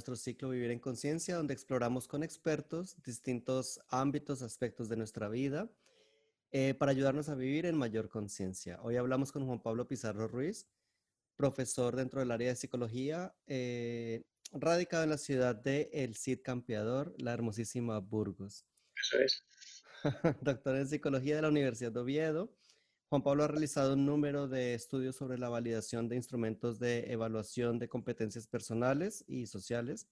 nuestro ciclo Vivir en Conciencia, donde exploramos con expertos distintos ámbitos, aspectos de nuestra vida, eh, para ayudarnos a vivir en mayor conciencia. Hoy hablamos con Juan Pablo Pizarro Ruiz, profesor dentro del área de psicología, eh, radicado en la ciudad de El Cid Campeador, la hermosísima Burgos. Eso es. Doctor en psicología de la Universidad de Oviedo Juan Pablo ha realizado un número de estudios sobre la validación de instrumentos de evaluación de competencias personales y sociales,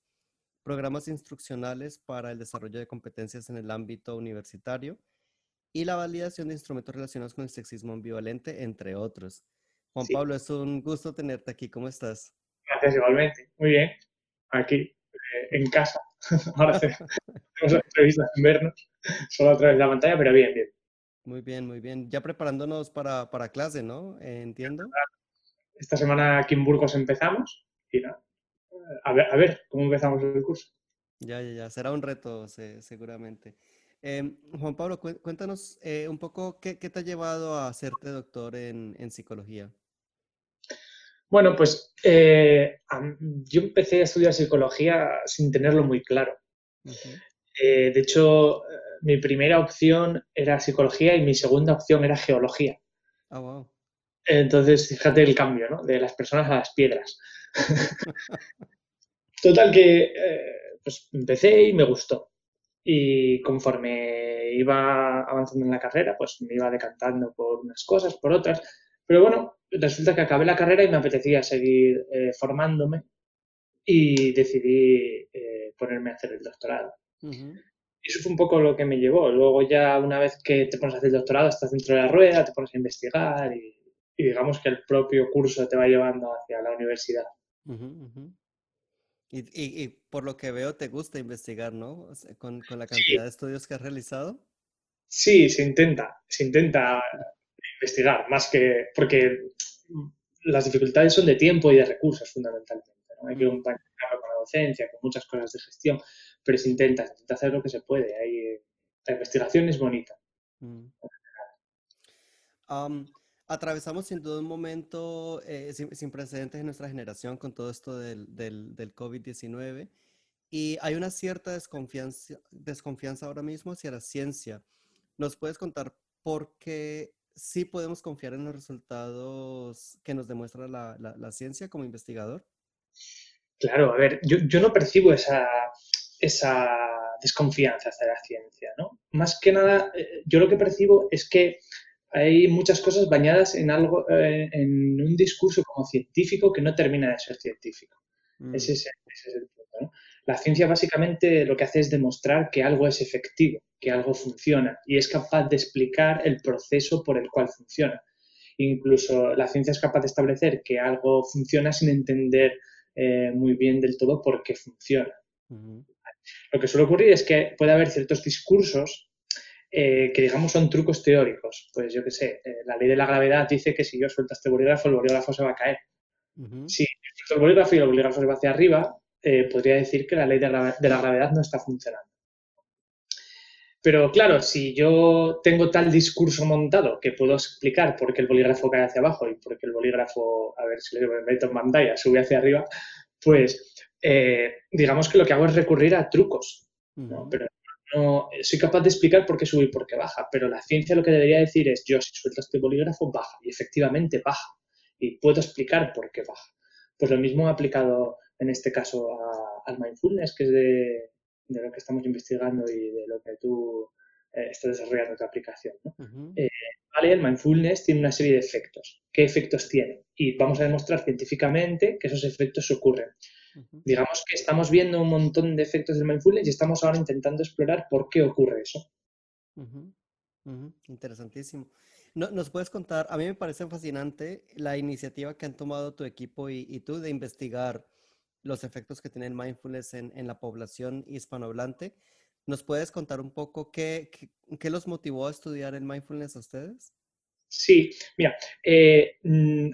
programas instruccionales para el desarrollo de competencias en el ámbito universitario y la validación de instrumentos relacionados con el sexismo ambivalente, entre otros. Juan Pablo, es un gusto tenerte aquí. ¿Cómo estás? Gracias, igualmente. Muy bien. Aquí, eh, en casa. Ahora tenemos entrevistas en vernos, solo a través de la pantalla, pero bien, bien. Muy bien, muy bien. Ya preparándonos para, para clase, ¿no? entiendo. Esta semana aquí en Burgos empezamos y nada. A ver, a ver cómo empezamos el curso. Ya, ya, ya. Será un reto, seguramente. Em, Juan Pablo, cuéntanos eh, un poco qué, qué, te ha llevado a hacerte doctor en, en psicología. Bueno, pues eh, yo empecé a estudiar psicología sin tenerlo muy claro. Eh, de hecho, mi primera opción era psicología y mi segunda opción era geología. Ah, wow. Entonces, fíjate el cambio, ¿no? De las personas a las piedras. Total que eh, pues empecé y me gustó. Y conforme iba avanzando en la carrera, pues me iba decantando por unas cosas, por otras. Pero bueno, resulta que acabé la carrera y me apetecía seguir eh, formándome y decidí eh, ponerme a hacer el doctorado eso fue un poco lo que me llevó. Luego ya una vez que te pones a hacer el doctorado, estás dentro de la rueda, te pones a investigar y, digamos que el propio curso te va llevando hacia la universidad. Y, por lo que veo, te gusta investigar, ¿no? con, la cantidad de estudios que has realizado. Sí, se intenta, se intenta investigar, más que porque las dificultades son de tiempo y de recursos fundamentalmente. ¿no? Hay que acompañarlo con la docencia, con muchas cosas de gestión, pero se intenta, se intenta hacer lo que se puede. Hay, la investigación es bonita. Mm. atravesamos sin duda un momento eh, sin, precedentes en nuestra generación con todo esto del, del, del COVID-19 y hay una cierta desconfianza, desconfianza ahora mismo hacia la ciencia. ¿Nos puedes contar por qué sí podemos confiar en los resultados que nos demuestra la, la, la ciencia como investigador? Claro, a ver, yo, yo no percibo esa, esa desconfianza hacia la ciencia, ¿no? Más que nada, eh, yo lo que percibo es que hay muchas cosas bañadas en algo, eh, en un discurso como científico que no termina de ser científico. Mm. Ese, es, el punto, ¿no? La ciencia básicamente lo que hace es demostrar que algo es efectivo, que algo funciona y es capaz de explicar el proceso por el cual funciona. Incluso la ciencia es capaz de establecer que algo funciona sin entender eh, muy bien del todo por qué funciona. Lo que suele ocurrir es que puede haber ciertos discursos eh, que, digamos, son trucos teóricos. Pues yo qué sé, eh, la ley de la gravedad dice que si yo suelto este bolígrafo, el bolígrafo se va a caer. Si yo suelto el bolígrafo y el bolígrafo se va hacia arriba, eh, podría decir que la ley de, la gravedad no está funcionando. Pero claro, si yo tengo tal discurso montado que puedo explicar por qué el bolígrafo cae hacia abajo y por qué el bolígrafo, a ver si le meto en pantalla, sube hacia arriba, pues eh, digamos que lo que hago es recurrir a trucos, ¿no? Pero no, soy capaz de explicar por qué sube y por qué baja, pero la ciencia lo que debería decir es, yo si suelto este bolígrafo, baja, y efectivamente baja, y puedo explicar por qué baja. Pues lo mismo aplicado en este caso al mindfulness, que es de, lo que estamos investigando y de lo que tú eh, estás desarrollando tu aplicación. Eh, vale, el mindfulness tiene una serie de efectos. ¿Qué efectos tiene? Y vamos a demostrar científicamente que esos efectos ocurren. Digamos que estamos viendo un montón de efectos del mindfulness y estamos ahora intentando explorar por qué ocurre eso. Interesantísimo. ¿Nos puedes contar? A mí me parece fascinante la iniciativa que han tomado tu equipo y, tú de investigar los efectos que tiene el mindfulness en, la población hispanohablante. ¿Nos puedes contar un poco qué, qué los motivó a estudiar el mindfulness a ustedes? Sí, mira, eh, mm,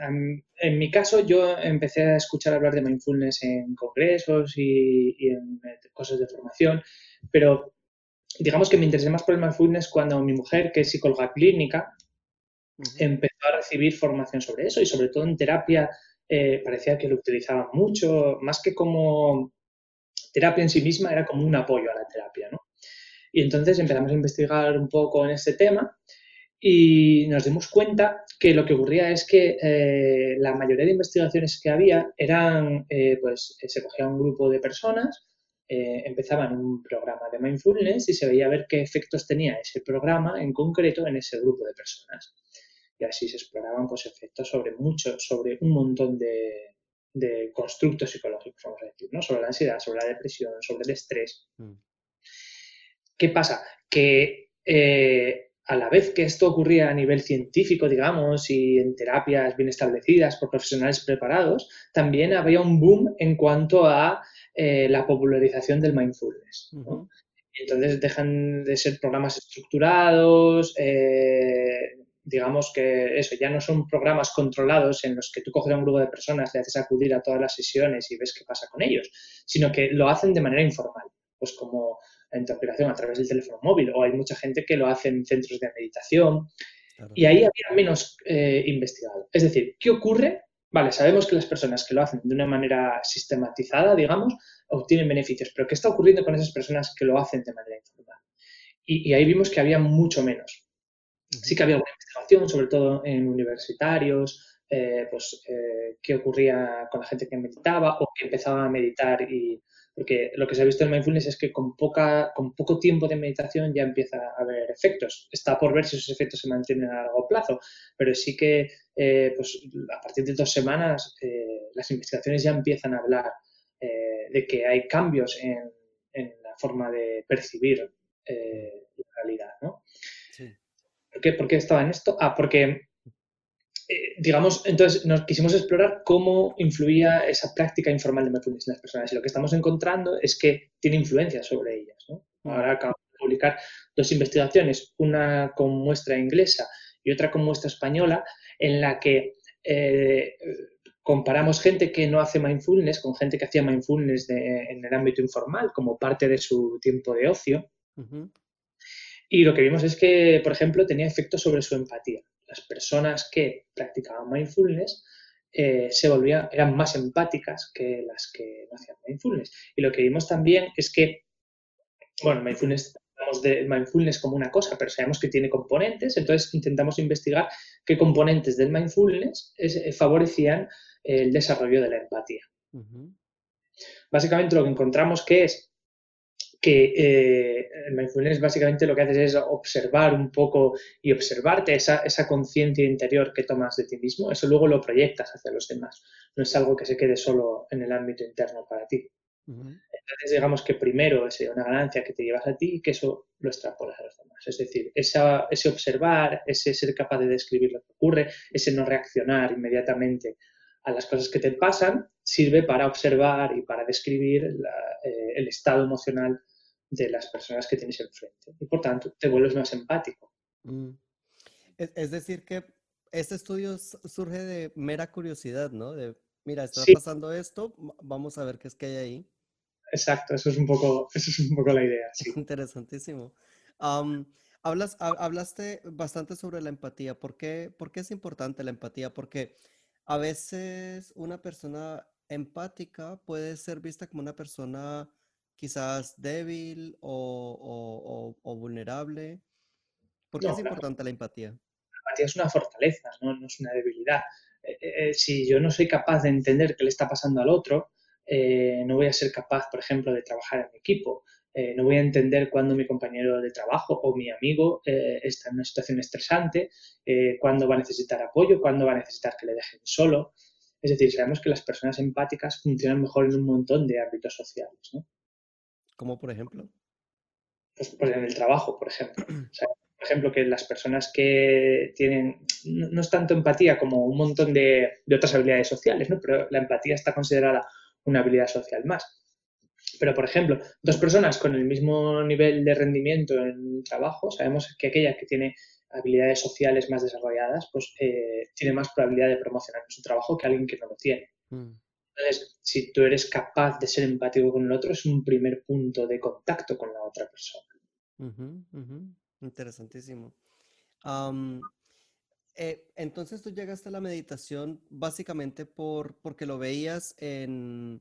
en mi caso yo empecé a escuchar hablar de mindfulness en congresos y, en eh, cosas de formación, pero digamos que me interesé más por el mindfulness cuando mi mujer, que es psicóloga clínica, empezó a recibir formación sobre eso y sobre todo en terapia eh, parecía que lo utilizaba mucho, más que como terapia en sí misma era como un apoyo a la terapia, ¿no? Y entonces empezamos a investigar un poco en este tema y nos dimos cuenta que lo que ocurría es que eh, la mayoría de investigaciones que había eran, eh, pues se cogía un grupo de personas, empezaban un programa de mindfulness y se veía a ver qué efectos tenía ese programa en concreto en ese grupo de personas y así se exploraban pues, efectos sobre mucho, sobre un montón de, constructos psicológicos, vamos a decir, ¿no? sobre la ansiedad, sobre la depresión, sobre el estrés. Mm. ¿Qué pasa? Que eh, a la vez que esto ocurría a nivel científico, digamos, y en terapias bien establecidas por profesionales preparados, también había un boom en cuanto a eh, la popularización del mindfulness. entonces dejan de ser programas estructurados, eh, digamos que eso, ya no son programas controlados en los que tú coges a un grupo de personas, le haces acudir a todas las sesiones y ves qué pasa con ellos, sino que lo hacen de manera informal, pues como en tu aplicación a través del teléfono móvil, o hay mucha gente que lo hace en centros de meditación, y ahí había menos eh, investigado. Es decir, ¿qué ocurre? Vale, sabemos que las personas que lo hacen de una manera sistematizada, digamos, obtienen beneficios, pero ¿qué está ocurriendo con esas personas que lo hacen de manera informal? y ahí vimos que había mucho menos. Sí que había alguna investigación, sobre todo en universitarios, eh, pues eh, qué ocurría con la gente que meditaba o que empezaba a meditar y porque lo que se ha visto en mindfulness es que con poca con poco tiempo de meditación ya empieza a haber efectos. Está por ver si esos efectos se mantienen a largo plazo, pero sí que eh, pues a partir de dos semanas las investigaciones ya empiezan a hablar de que hay cambios en, en, la forma de percibir la realidad, ¿no? ¿Por qué, estaba en esto? Ah, porque, eh, digamos, entonces nos quisimos explorar cómo influía esa práctica informal de mindfulness en las personas. Y lo que estamos encontrando es que tiene influencia sobre ellas. Mm. Ahora acabamos de publicar dos investigaciones, una con muestra inglesa y otra con muestra española, en la que eh, comparamos gente que no hace mindfulness con gente que hacía mindfulness en el ámbito informal como parte de su tiempo de ocio. Y lo que vimos es que, por ejemplo, tenía efecto sobre su empatía. Las personas que practicaban mindfulness eh, se volvían, eran más empáticas que las que no hacían mindfulness. Y lo que vimos también es que, bueno, mindfulness, hablamos de mindfulness como una cosa, pero sabemos que tiene componentes, entonces intentamos investigar qué componentes del mindfulness eh, favorecían el desarrollo de la empatía. Básicamente lo que encontramos que es que eh, el mindfulness básicamente lo que haces es observar un poco y observarte esa, esa conciencia interior que tomas de ti mismo, eso luego lo proyectas hacia los demás, no es algo que se quede solo en el ámbito interno para ti. Entonces digamos que primero es una ganancia que te llevas a ti y que eso lo extrapolas a los demás. Es decir, esa, ese observar, ese ser capaz de describir lo que ocurre, ese no reaccionar inmediatamente a las cosas que te pasan, sirve para observar y para describir eh, el estado emocional de las personas que tienes enfrente. Y por tanto, te vuelves más empático. Mm. Es, decir, que este estudio surge de mera curiosidad, ¿no? De, mira, está pasando esto, vamos a ver qué es que hay ahí. Exacto, eso es un poco, eso es un poco la idea. Sí. Interesantísimo. hablas, hablaste bastante sobre la empatía. ¿Por qué, ¿Por qué es importante la empatía? Porque a veces una persona empática puede ser vista como una persona quizás débil o, vulnerable. ¿Por qué es importante la empatía? La empatía es una fortaleza, no, es una debilidad. Eh, eh, eh, si yo no soy capaz de entender qué le está pasando al otro, no voy a ser capaz, por ejemplo, de trabajar en equipo. No voy a entender cuándo mi compañero de trabajo o mi amigo está en una situación estresante, cuándo va a necesitar apoyo, cuándo va a necesitar que le dejen solo. Es decir, sabemos que las personas empáticas funcionan mejor en un montón de ámbitos sociales. ¿no? ¿Cómo por ejemplo? Pues, pues, en el trabajo, por ejemplo. por ejemplo, que las personas que tienen, no, es tanto empatía como un montón de, otras habilidades sociales, ¿no? pero la empatía está considerada una habilidad social más. Pero, por ejemplo, dos personas con el mismo nivel de rendimiento en trabajo, sabemos que aquella que tiene habilidades sociales más desarrolladas, pues eh, tiene más probabilidad de promocionar su trabajo que alguien que no lo tiene. Mm. Entonces, si tú eres capaz de ser empático con el otro, es un primer punto de contacto con la otra persona. Interesantísimo. Eh, entonces tú llegaste a la meditación básicamente por, porque lo veías en,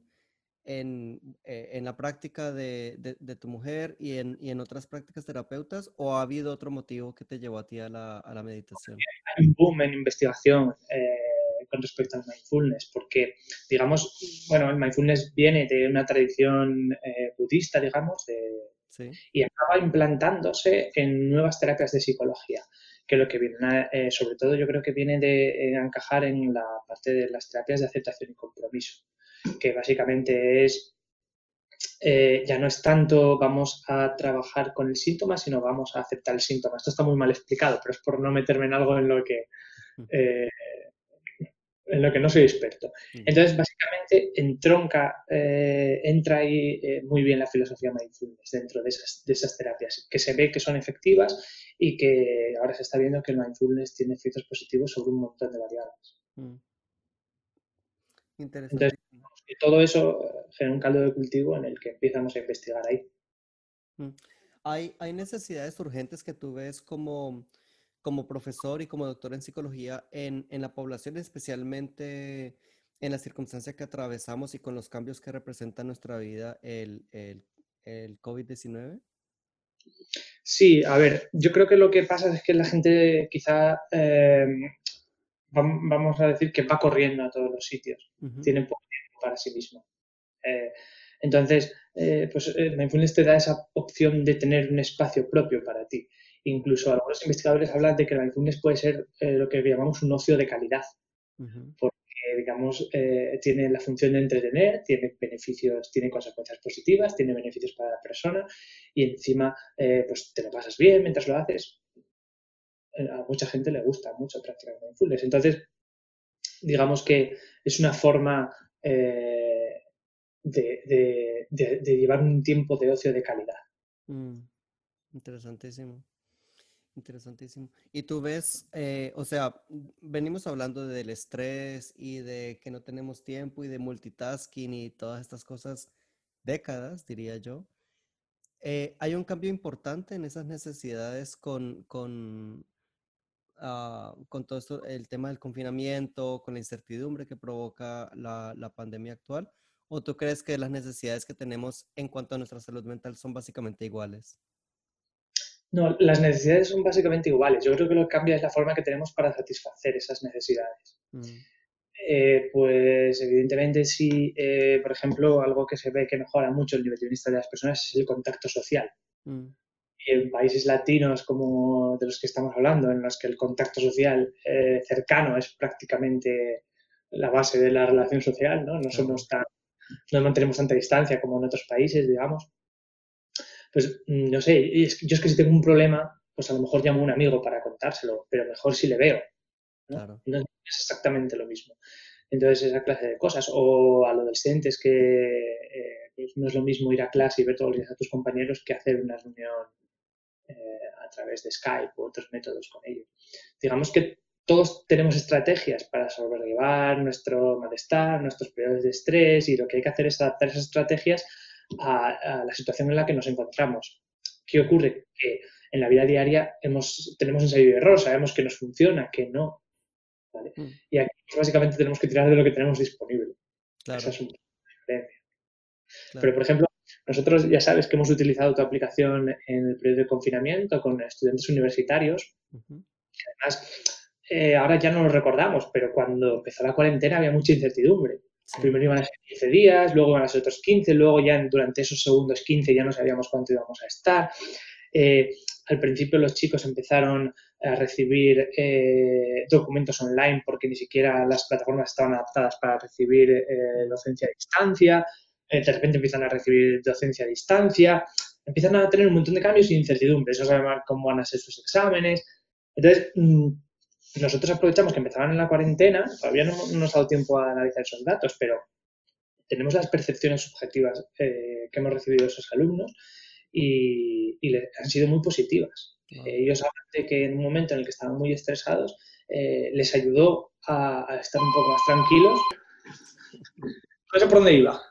en, eh, en la práctica de, de, tu mujer y en, y en, otras prácticas terapeutas o ha habido otro motivo que te llevó a ti a la, a la meditación? Hay un boom en investigación eh, con respecto al mindfulness, porque, digamos, bueno, el mindfulness viene de una tradición eh, budista, digamos, de, y acaba implantándose en nuevas terapias de psicología que lo que viene, sobre todo yo creo que viene de encajar en la parte de las terapias de aceptación y compromiso que básicamente es, eh, ya no es tanto vamos a trabajar con el síntoma, sino vamos a aceptar el síntoma. Esto está muy mal explicado, pero es por no meterme en algo en lo que, eh, en lo que no soy experto. Entonces, básicamente, entronca, eh, entra ahí muy bien la filosofía mindfulness dentro de esas, de esas terapias, que se ve que son efectivas y que ahora se está viendo que el mindfulness tiene efectos positivos sobre un montón de variables. Mm. Interesante. Y todo eso eh, genera un caldo de cultivo en el que empezamos a investigar ahí. Mm. ¿Hay, hay necesidades urgentes que tú ves como, como profesor y como doctor en psicología en, en la población, especialmente en la circunstancia que atravesamos y con los cambios que representa en nuestra vida el, el, el COVID-19? Sí, a ver, yo creo que lo que pasa es que la gente quizá eh, vamos a decir que va corriendo a todos los sitios, tiene poco para sí mismo. Eh, entonces, eh, pues eh, Mindfulness te da esa opción de tener un espacio propio para ti. Incluso algunos investigadores hablan de que Mindfulness puede ser lo que llamamos un ocio de calidad, porque, digamos, tiene la función de entretener, tiene beneficios, tiene consecuencias positivas, tiene beneficios para la persona y encima, pues te lo pasas bien mientras lo haces a mucha gente le gusta mucho practicar mindfulness. Entonces, digamos que es una forma eh, de, llevar un tiempo de ocio de calidad. Mm, interesantísimo. Interesantísimo. Y tú ves, eh, o sea, venimos hablando del estrés y de que no tenemos tiempo y de multitasking y todas estas cosas décadas, diría yo. Eh, hay un cambio importante en esas necesidades con, con, Ah, con todo esto, el tema del confinamiento, con la incertidumbre que provoca la, la, pandemia actual? ¿O tú crees que las necesidades que tenemos en cuanto a nuestra salud mental son básicamente iguales? No, las necesidades son básicamente iguales. Yo creo que lo que cambia es la forma que tenemos para satisfacer esas necesidades. Mm. Eh, pues evidentemente sí, eh, por ejemplo, algo que se ve que mejora mucho el nivel de bienestar de las personas es el contacto social. Mm en países latinos como de los que estamos hablando, en los que el contacto social eh, cercano es prácticamente la base de la relación social, ¿no? No somos tan, no mantenemos tanta distancia como en otros países, digamos. Pues mm, no sé, yo es que si tengo un problema, pues a lo mejor llamo a un amigo para contárselo, pero mejor si le veo. ¿no? no es exactamente lo mismo. Entonces, esa clase de cosas. O a adolescentes que eh, pues no es lo mismo ir a clase y ver todos los días a tus compañeros que hacer una reunión a través de Skype u otros métodos con ellos. Digamos que todos tenemos estrategias para sobrellevar nuestro malestar, nuestros periodos de estrés y lo que hay que hacer es adaptar esas estrategias a, la situación en la que nos encontramos. ¿Qué ocurre? Que en la vida diaria hemos, tenemos ensayo de error, sabemos que nos funciona, que no. Mm. Y aquí básicamente tenemos que tirar de lo que tenemos disponible. Esa es una diferencia. Pero, por ejemplo, nosotros ya sabes que hemos utilizado tu aplicación en el periodo de confinamiento con estudiantes universitarios. Además, eh, ahora ya no lo recordamos, pero cuando empezó la cuarentena había mucha incertidumbre. Primero iban a ser 15 días, luego iban a ser otros 15, luego ya durante esos segundos 15 ya no sabíamos cuánto íbamos a estar. Eh, al principio los chicos empezaron a recibir eh, documentos online porque ni siquiera las plataformas estaban adaptadas para recibir docencia a distancia. Eh, de repente empiezan a recibir docencia a distancia, empiezan a tener un montón de cambios y incertidumbres, no saben cómo van a ser sus exámenes. Entonces, mm, nosotros aprovechamos que empezaban en la cuarentena, todavía no, nos ha dado tiempo a analizar esos datos, pero tenemos las percepciones subjetivas eh, que hemos recibido de esos alumnos y, han sido muy positivas. ellos hablan de que en un momento en el que estaban muy estresados, eh, les ayudó a, estar un poco más tranquilos. No sé por dónde iba.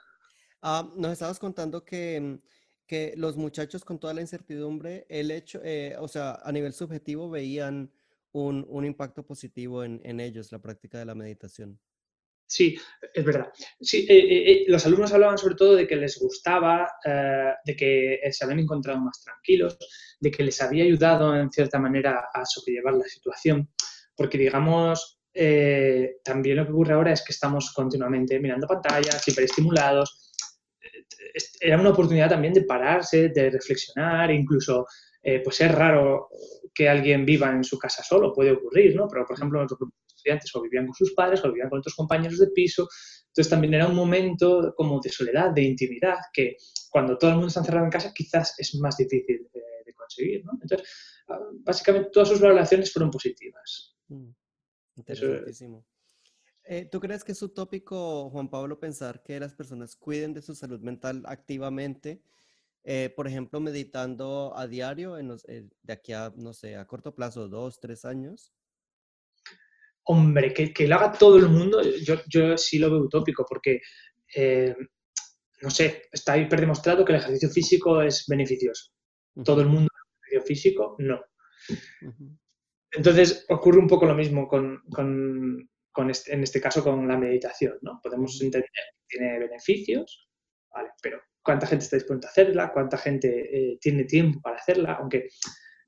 Ah, nos estabas contando que, mm, que, los muchachos con toda la incertidumbre, el hecho, eh, o sea, a nivel subjetivo veían un, un impacto positivo en, en, ellos, la práctica de la meditación. Sí, es verdad. Sí, eh, eh, eh, los alumnos hablaban sobre todo de que les gustaba, de que se habían encontrado más tranquilos, de que les había ayudado en cierta manera a sobrellevar la situación, porque digamos, también lo que ocurre ahora es que estamos continuamente mirando pantallas, hiperestimulados. Era una oportunidad también de pararse, de reflexionar, incluso, pues es raro que alguien viva en su casa solo, puede ocurrir, ¿no? Pero, por ejemplo, estudiantes o vivían con sus padres o vivían con otros compañeros de piso. Entonces también era un momento como de soledad, de intimidad, que cuando todo el mundo está encerrado en casa quizás es más difícil de, conseguir. ¿no? Entonces, ah, básicamente todas sus valoraciones fueron positivas. Mm, interesantísimo. Eh, ¿Tú crees que es utópico, Juan Pablo, pensar que las personas cuiden de su salud mental activamente? Eh, por ejemplo, meditando a diario en eh, de aquí a, no sé, a corto plazo, dos, tres años. Hombre, que, lo haga todo el mundo, yo, yo sí lo veo utópico, porque, no sé, está hiper demostrado que el ejercicio físico es beneficioso. Todo el mundo el ejercicio físico, no. Entonces, ocurre un poco lo mismo con, este, en este caso con la meditación, ¿no? Podemos entender que tiene beneficios, ¿vale? Pero ¿cuánta gente está dispuesta a hacerla? ¿Cuánta gente eh, tiene tiempo para hacerla? Aunque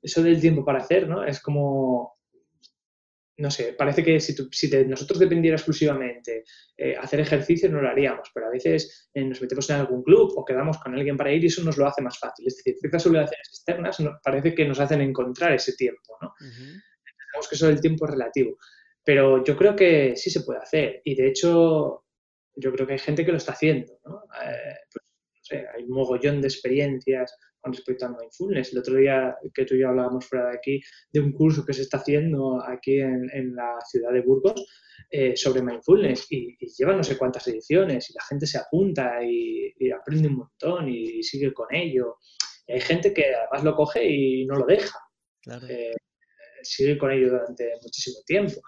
eso del tiempo para hacer, ¿no? Es como no sé, parece que si, si de nosotros dependiera exclusivamente eh, hacer ejercicio no lo haríamos, pero a veces eh, nos metemos en algún club o quedamos con alguien para ir y eso nos lo hace más fácil. Es decir, ciertas obligaciones externas parece que nos hacen encontrar ese tiempo, ¿no? que eso del tiempo es relativo, pero yo creo que sí se puede hacer y de hecho yo creo que hay gente que lo está haciendo, ¿no? Eh, pues, no sé, hay un mogollón de experiencias con respecto al mindfulness. El otro día que tú y yo hablábamos fuera de aquí de un curso que se está haciendo aquí en, la ciudad de Burgos eh, sobre mindfulness y, lleva no sé cuántas ediciones y la gente se apunta y, aprende un montón y, sigue con ello. hay gente que además lo coge y no lo deja. Eh, sigue con ello durante muchísimo tiempo.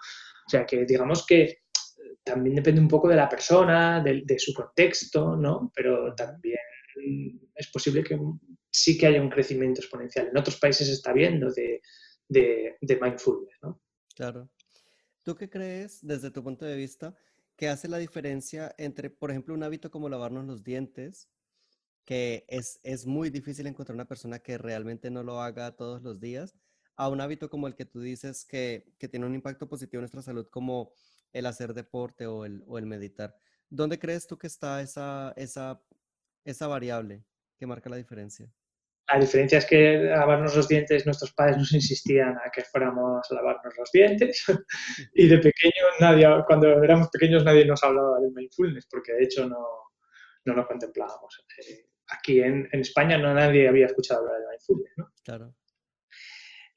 O sea que digamos que también depende un poco de la persona, de, de su contexto, ¿no? Pero también es posible que sí que haya un crecimiento exponencial. En otros países se está viendo de, de, mindfulness, ¿no? Claro. ¿Tú qué crees, desde tu punto de vista, que hace la diferencia entre, por ejemplo, un hábito como lavarnos los dientes, que es, es muy difícil encontrar una persona que realmente no lo haga todos los días, a un hábito como el que tú dices que, que tiene un impacto positivo en nuestra salud, como el hacer deporte o el, o el meditar? ¿Dónde crees tú que está esa, esa, esa variable que marca la diferencia? La diferencia es que lavarnos los dientes, nuestros padres nos insistían a que fuéramos a lavarnos los dientes y de pequeño nadie, cuando éramos pequeños nadie nos hablaba del mindfulness porque de hecho no, no lo contemplábamos. Eh, aquí en, en, España no nadie había escuchado hablar del mindfulness, ¿no? Claro.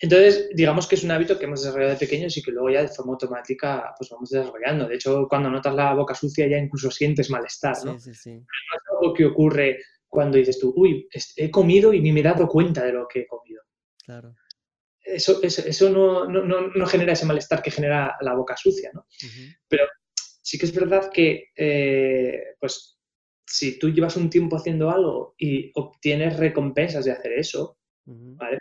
Entonces, digamos que es un hábito que hemos desarrollado de pequeños y que luego ya de forma automática pues vamos desarrollando. De hecho, cuando notas la boca sucia ya incluso sientes malestar, ¿no? Sí, sí, sí. es algo que ocurre cuando dices tú, uy, he comido y ni me he dado cuenta de lo que he comido. Claro. Eso, eso, no, no, no, genera ese malestar que genera la boca sucia, ¿no? Pero sí que es verdad que, eh, pues, si tú llevas un tiempo haciendo algo y obtienes recompensas de hacer eso, ¿vale?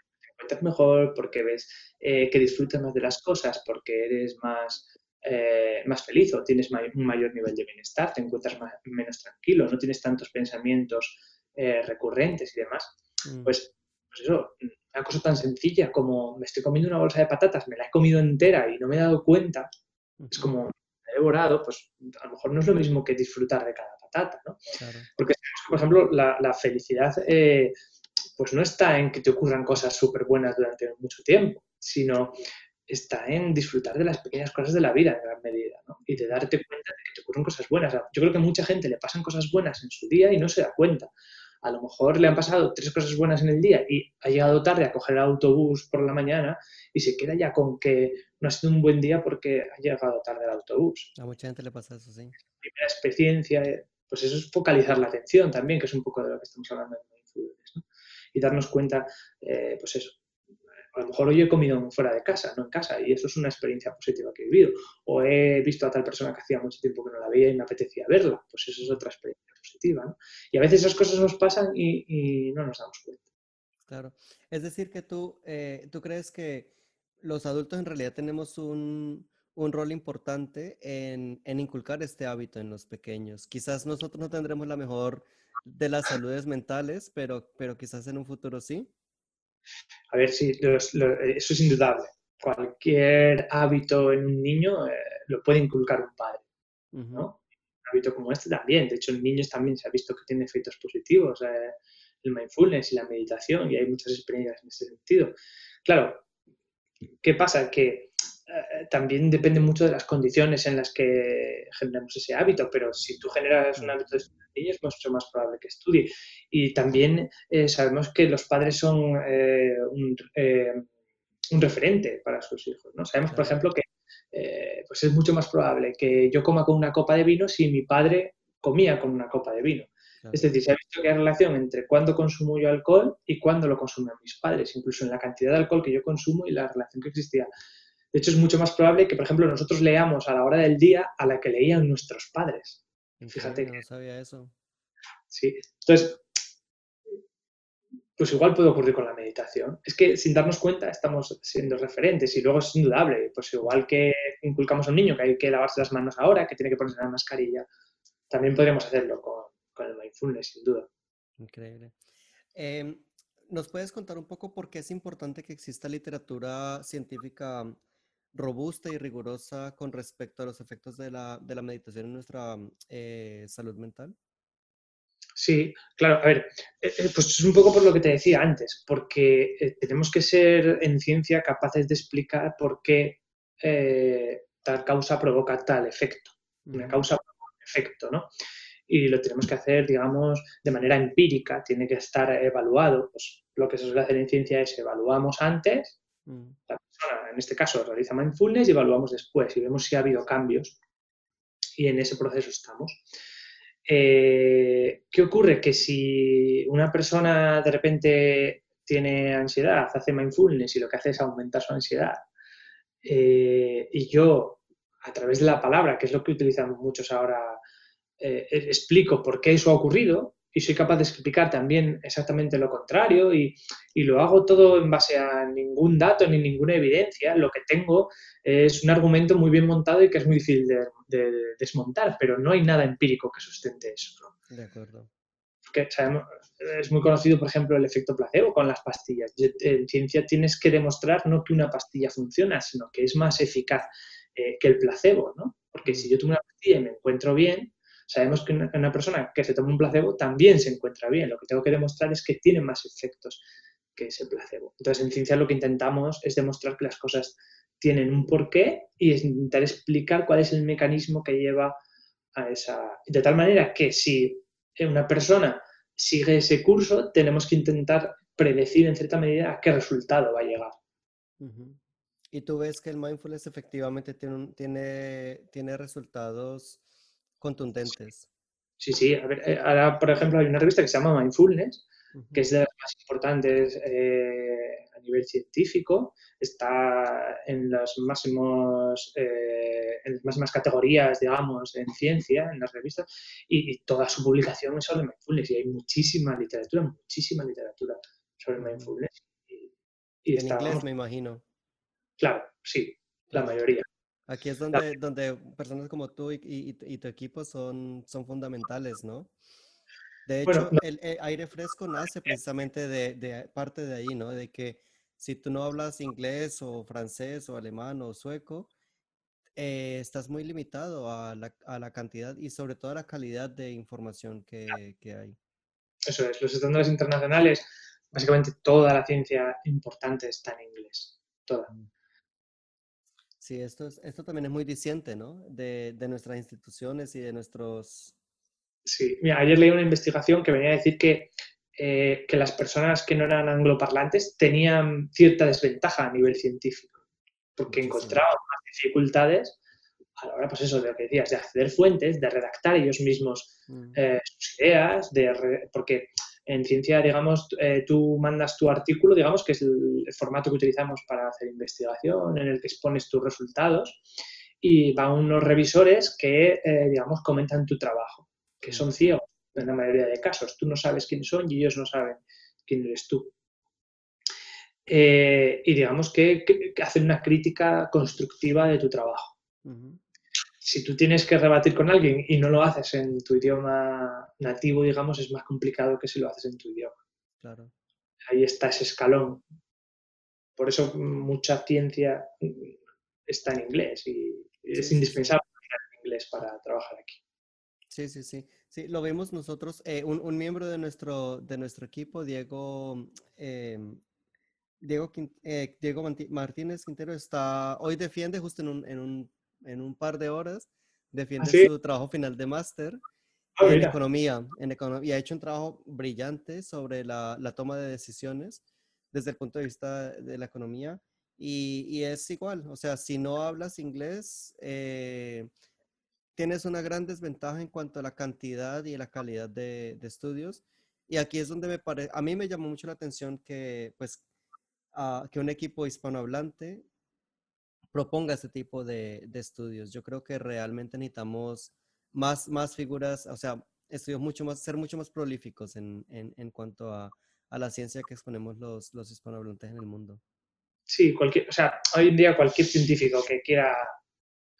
Mejor porque ves eh, que disfrutas más de las cosas, porque eres más, eh, más feliz o tienes un mayor nivel de bienestar, te encuentras menos tranquilo, no tienes tantos pensamientos eh, recurrentes y demás, mm. pues, pues, eso, una cosa tan sencilla como me estoy comiendo una bolsa de patatas, me la he comido entera y no me he dado cuenta, es como he devorado, pues a lo mejor no es lo mismo que disfrutar de cada patata, ¿no? Porque, por ejemplo, la, felicidad eh, pues no está en que te ocurran cosas súper buenas durante mucho tiempo, sino está en disfrutar de las pequeñas cosas de la vida en gran medida, ¿no? Y de darte cuenta de que te ocurren cosas buenas. Yo creo que a mucha gente le pasan cosas buenas en su día y no se da cuenta a lo mejor le han pasado tres cosas buenas en el día y ha llegado tarde a coger el autobús por la mañana y se queda ya con que no ha sido un buen día porque ha llegado tarde el autobús. A mucha gente le pasa eso, sí. Primera experiencia, pues eso es focalizar la atención también, que es un poco de lo que estamos hablando en ¿no? Y darnos cuenta, eh, pues eso, a lo mejor hoy he comido fuera de casa, no en casa, y eso es una experiencia positiva que he vivido. O he visto a tal persona que hacía mucho tiempo que no la veía y me apetecía verla, pues eso es otra experiencia positiva. Y a veces esas cosas nos pasan y, no nos damos cuenta. Claro. Es decir, que tú, eh, tú crees que los adultos en realidad tenemos un, un rol importante en, en, inculcar este hábito en los pequeños. Quizás nosotros no tendremos la mejor de las saludes mentales, pero, pero quizás en un futuro sí. A ver, sí, eso es indudable. Cualquier hábito en un niño eh, lo puede inculcar un padre, ¿no? Un hábito como este también. De hecho, en niños también se ha visto que tiene efectos positivos. Eh, el mindfulness y la meditación, y hay muchas experiencias en ese sentido. Claro, ¿qué pasa? Que eh, también depende mucho de las condiciones en las que generamos ese hábito, pero si tú generas un hábito de estudiar es mucho más probable que estudie. Y también eh, sabemos que los padres son eh, un, un, referente para sus hijos. ¿no? Sabemos, por ejemplo, que pues es mucho más probable que yo coma con una copa de vino si mi padre comía con una copa de vino. Es decir, se ha visto que hay relación entre cuándo consumo yo alcohol y cuándo lo consumen mis padres, incluso en la cantidad de alcohol que yo consumo y la relación que existía. De hecho, es mucho más probable que, por ejemplo, nosotros leamos a la hora del día a la que leían nuestros padres. Fíjate. No sabía eso. Sí. Entonces, pues igual puede ocurrir con la meditación. Es que sin darnos cuenta estamos siendo referentes y luego es indudable. Pues igual que inculcamos a un niño que hay que lavarse las manos ahora, que tiene que ponerse la mascarilla, también podríamos hacerlo con, el mindfulness, sin duda. Increíble. Em, ¿Nos puedes contar un poco por qué es importante que exista literatura científica robusta y rigurosa con respecto a los efectos de la, de la meditación en nuestra eh, salud mental? Sí, claro, a ver, eh, eh, pues es un poco por lo que te decía antes, porque tenemos que ser en ciencia capaces de explicar por qué tal causa provoca tal efecto. Una causa provoca un efecto, ¿no? y lo tenemos que hacer, digamos, de manera empírica, tiene que estar evaluado. Pues lo que se suele hacer en ciencia es evaluamos antes, mm. La persona en este caso realiza mindfulness y evaluamos después y vemos si ha habido cambios. Y en ese proceso estamos. Eh, ¿Qué ocurre? Que si una persona de repente tiene ansiedad, hace mindfulness y lo que hace es aumentar su ansiedad, eh, y yo, a través de la palabra, que es lo que utilizamos muchos ahora eh, explico por qué eso ha ocurrido y soy capaz de explicar también exactamente lo contrario y, lo hago todo en base a ningún dato ni ninguna evidencia. Lo que tengo es un argumento muy bien montado y que es muy difícil de, desmontar, pero no hay nada empírico que sustente eso. De acuerdo. Porque sabemos, es muy conocido, por ejemplo, el efecto placebo con las pastillas. En ciencia tienes que demostrar no que una pastilla funciona, sino que es más eficaz eh, que el placebo, ¿no? Porque si mm. yo tomo una pastilla y me encuentro bien, Sabemos que una, persona que se toma un placebo también se encuentra bien. Lo que tengo que demostrar es que tiene más efectos que ese placebo. Entonces, en ciencia lo que intentamos es demostrar que las cosas tienen un porqué y intentar explicar cuál es el mecanismo que lleva a esa... De tal manera que si una persona sigue ese curso, tenemos que intentar predecir en cierta medida a qué resultado va a llegar. Y tú ves que el mindfulness efectivamente tiene, tiene, tiene resultados contundentes. Sí, sí. A ver, eh, ahora, por ejemplo, hay una revista que se llama Mindfulness, que es de las más importantes eh, a nivel científico. Está en las máximos, eh, en las máximas categorías, digamos, en ciencia, en las revistas, y, toda su publicación es sobre mindfulness. Y hay muchísima literatura, muchísima literatura sobre mindfulness. Y, en inglés, me imagino. Claro, sí, la mayoría. Aquí es donde, donde personas como tú y, tu equipo son, son fundamentales, ¿no? De hecho, el, aire fresco nace precisamente de, parte de ahí, ¿no? De que si tú no hablas inglés o francés o alemán o sueco, eh, estás muy limitado a la, cantidad y sobre todo a la calidad de información que, que hay. Eso es, los estándares internacionales, básicamente toda la ciencia importante está en inglés, toda. Sí, esto, es, esto también es muy diciente, ¿no? De, de nuestras instituciones y de nuestros... Sí, mira, ayer leí una investigación que venía a decir que, eh, que las personas que no eran angloparlantes tenían cierta desventaja a nivel científico, porque encontraban más dificultades a la hora, pues eso, de lo que decías, de acceder fuentes, de redactar ellos mismos mm. eh, sus ideas, de porque en ciencia, digamos, eh, tú mandas tu artículo, digamos, que es el, formato que utilizamos para hacer investigación, en el que expones tus resultados, y van unos revisores que, eh, digamos, comentan tu trabajo, que son ciegos en la mayoría de casos. Tú no sabes quiénes son y ellos no saben quién eres tú. Eh, y digamos que, hacen una crítica constructiva de tu trabajo. Si tú tienes que rebatir con alguien y no lo haces en tu idioma nativo, digamos, es más complicado que si lo haces en tu idioma. Claro. Ahí está ese escalón. Por eso mucha ciencia está en inglés y es indispensable en inglés para trabajar aquí. Sí, sí, sí. Sí, lo vemos nosotros. Eh, un, miembro de nuestro, de nuestro equipo, Diego, em, Diego, eh, Diego Martínez Quintero, está, hoy defiende justo en un, en un, en un par de horas, defiende ¿Ah, su trabajo final de máster ah, en economía, en economía, y ha hecho un trabajo brillante sobre la, la, toma de decisiones desde el punto de vista de la economía. Y, y es igual, o sea, si no hablas inglés, eh, tienes una gran desventaja en cuanto a la cantidad y la calidad de, de estudios. Y aquí es donde me parece, a mí me llamó mucho la atención que, pues, que un equipo hispanohablante proponga este tipo de, de, estudios. Yo creo que realmente necesitamos más, más figuras, o sea, estudios mucho más, ser mucho más prolíficos en, en, en cuanto a, a, la ciencia que exponemos los, los hispanohablantes en el mundo. Sí, cualquier, o sea, hoy en día cualquier científico que quiera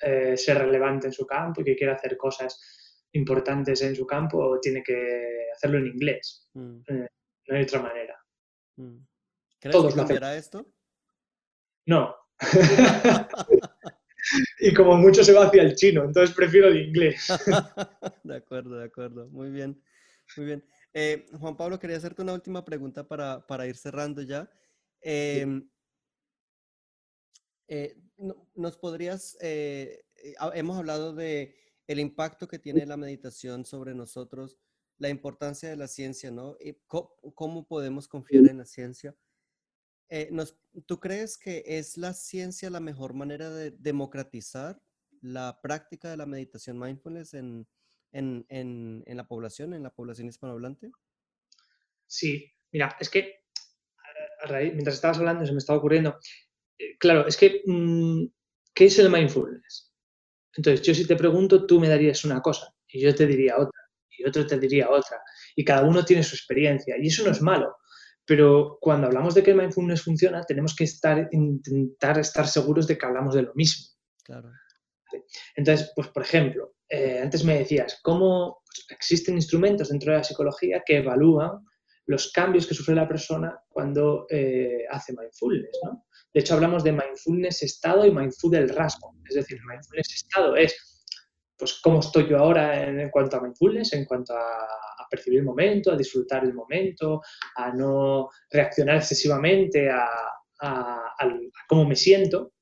eh, ser relevante en su campo y que quiera hacer cosas importantes en su campo tiene que hacerlo en inglés. Mm. Eh, no hay otra manera. Mm. ¿Crees Todos que cambiará esto? No. y como mucho se va hacia el chino, entonces prefiero el inglés. de acuerdo, de acuerdo. Muy bien, muy bien. Eh, Juan Pablo, quería hacerte una última pregunta para, para ir cerrando ya. Em, eh, ¿Nos podrías, eh, hemos hablado de el impacto que tiene la meditación sobre nosotros, la importancia de la ciencia, ¿no? Cómo podemos confiar en la ciencia? Eh, ¿Tú crees que es la ciencia la mejor manera de democratizar la práctica de la meditación mindfulness en, la población, en la población hispanohablante? Sí, mira, es que a raíz, mientras estabas hablando se me estaba ocurriendo, eh, claro, es que, mm, ¿qué es el mindfulness? Entonces, yo si te pregunto, tú me darías una cosa y yo te diría otra y otro te diría otra y cada uno tiene su experiencia y eso no es malo pero cuando hablamos de que el mindfulness funciona, tenemos que estar, intentar estar seguros de que hablamos de lo mismo. Claro. Entonces, pues por ejemplo, eh, antes me decías, ¿cómo existen instrumentos dentro de la psicología que evalúan los cambios que sufre la persona cuando eh, hace mindfulness? ¿no? De hecho, hablamos de mindfulness estado y mindful del rasgo. Es decir, mindfulness estado es pues cómo estoy yo ahora en, cuanto a mindfulness, en cuanto a, percibir el momento, a disfrutar el momento, a no reaccionar excesivamente a, cómo me siento.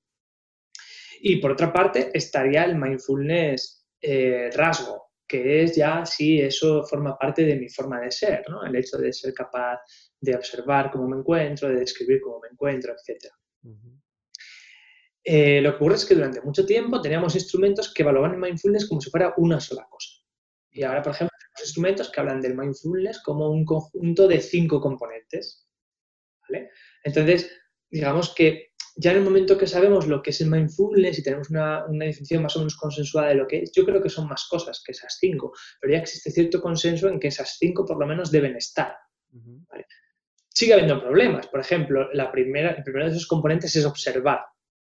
Y por otra parte estaría el mindfulness eh, rasgo, que es ya si eso forma parte de mi forma de ser, ¿no? el hecho de ser capaz de observar cómo me encuentro, de describir cómo me encuentro, etc. Eh, lo que ocurre es que durante mucho tiempo teníamos instrumentos que evaluaban el mindfulness como si fuera una sola cosa. Y ahora, por ejemplo, instrumentos que hablan del mindfulness como un conjunto de cinco componentes. Entonces, digamos que ya en el momento que sabemos lo que es el mindfulness y tenemos una, definición más o menos consensuada de lo que es, yo creo que son más cosas que esas cinco, pero ya existe cierto consenso en que esas cinco por lo menos deben estar. Sigue habiendo problemas. Por ejemplo, la primera, el primero de esos componentes es observar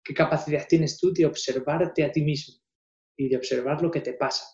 qué capacidad tienes tú de observarte a ti mismo y de observar lo que te pasa.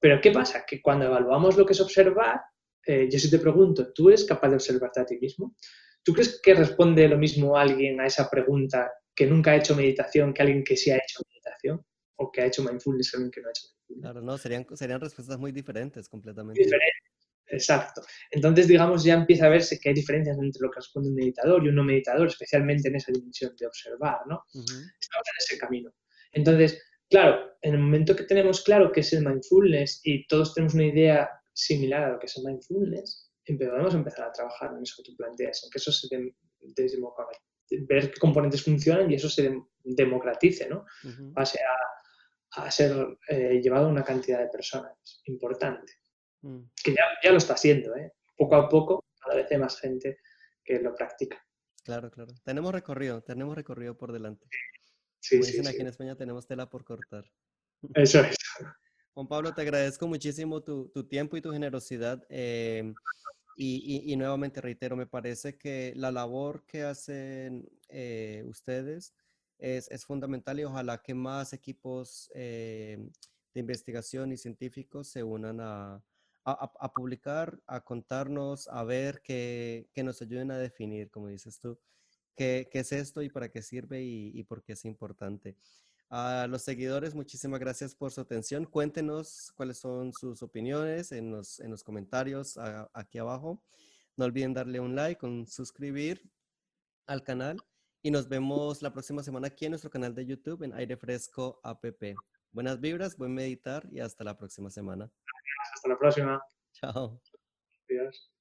Pero ¿qué pasa? Que cuando evaluamos lo que es observar, eh, yo si te pregunto, ¿tú eres capaz de observarte a ti mismo? ¿Tú crees que responde lo mismo alguien a esa pregunta que nunca ha hecho meditación que alguien que sí ha hecho meditación? ¿O que ha hecho mindfulness alguien que no ha hecho mindfulness? Claro, no, serían, serían respuestas muy diferentes completamente. Diferentes, exacto. Entonces, digamos, ya empieza a verse que hay diferencias entre lo que responde un meditador y un no meditador, especialmente en esa dimensión de observar, ¿no? Estamos en ese camino. Entonces, claro, en el momento que tenemos claro qué es el mindfulness y todos tenemos una idea similar a lo que es el mindfulness, podemos empezar a trabajar en eso que tú planteas, en que eso se ver qué componentes funcionan y eso se democratice, ¿no? Pase a, a ser eh, llevado a una cantidad de personas importante. Mm. Que ya, lo está haciendo, ¿eh? Poco a poco, cada vez hay más gente que lo practica. Claro, claro. Tenemos recorrido, tenemos recorrido por delante. Sí, Como dicen aquí en España, tenemos tela por cortar. Eso es. Juan Pablo, te agradezco muchísimo tu, tiempo y tu generosidad. Em, y, nuevamente reitero, me parece que la labor que hacen eh, ustedes es, es fundamental y ojalá que más equipos eh, de investigación y científicos se unan a, a, a publicar, a contarnos, a ver, que, que, nos ayuden a definir, como dices tú, qué, qué es esto y para qué sirve y, y por qué es importante. A los seguidores, muchísimas gracias por su atención. Cuéntenos cuáles son sus opiniones en los, en los comentarios a, aquí abajo. No olviden darle un like, un suscribir al canal y nos vemos la próxima semana aquí en nuestro canal de YouTube en Aire Fresco App. Buenas vibras, buen meditar y hasta la próxima semana. Hasta la próxima. Chao. Adiós.